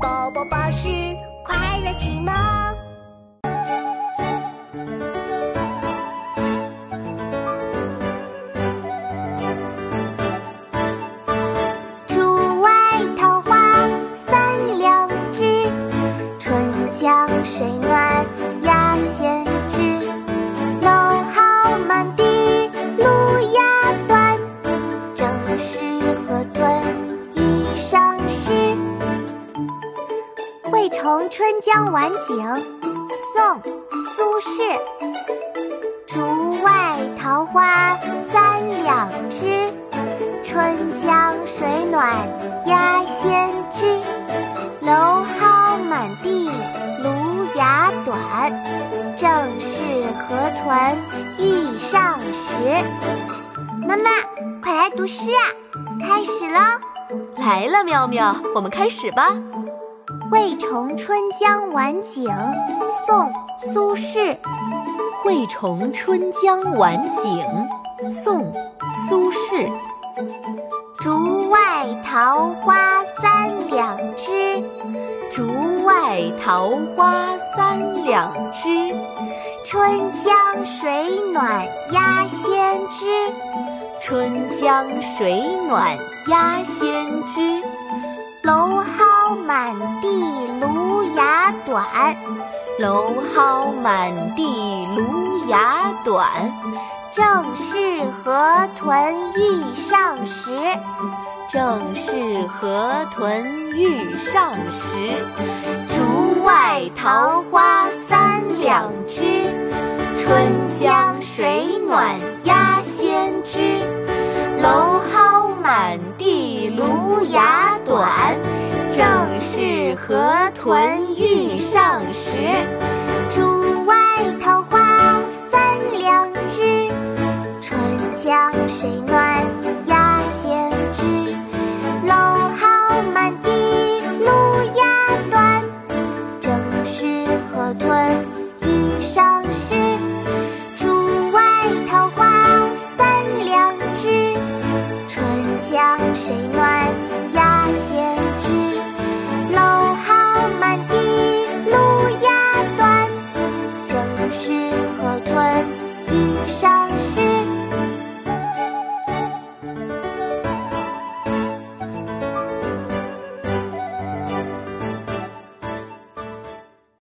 宝宝巴士快乐启蒙。竹外桃花三两枝，春江水暖鸭先知。蒌蒿满地芦芽短，正是惠崇春江晚景》宋·苏轼。竹外桃花三两枝，春江水暖鸭先知。蒌蒿满地芦芽短，正是河豚欲上时。妈妈，快来读诗啊！开始喽！来了，妙妙，我们开始吧。《惠崇春江晚景》宋·苏轼。《惠崇春江晚景》宋·苏轼。竹外桃花三两枝，竹外桃花三两枝。春江水暖鸭先知。春江水暖鸭先知。蒌蒿满地芦芽短，蒌蒿满地芦芽短，正是河豚欲上时。正是河豚欲上时。竹外桃花三两枝，春江水暖鸭先知。蒌蒿满地芦芽短，河豚欲上时。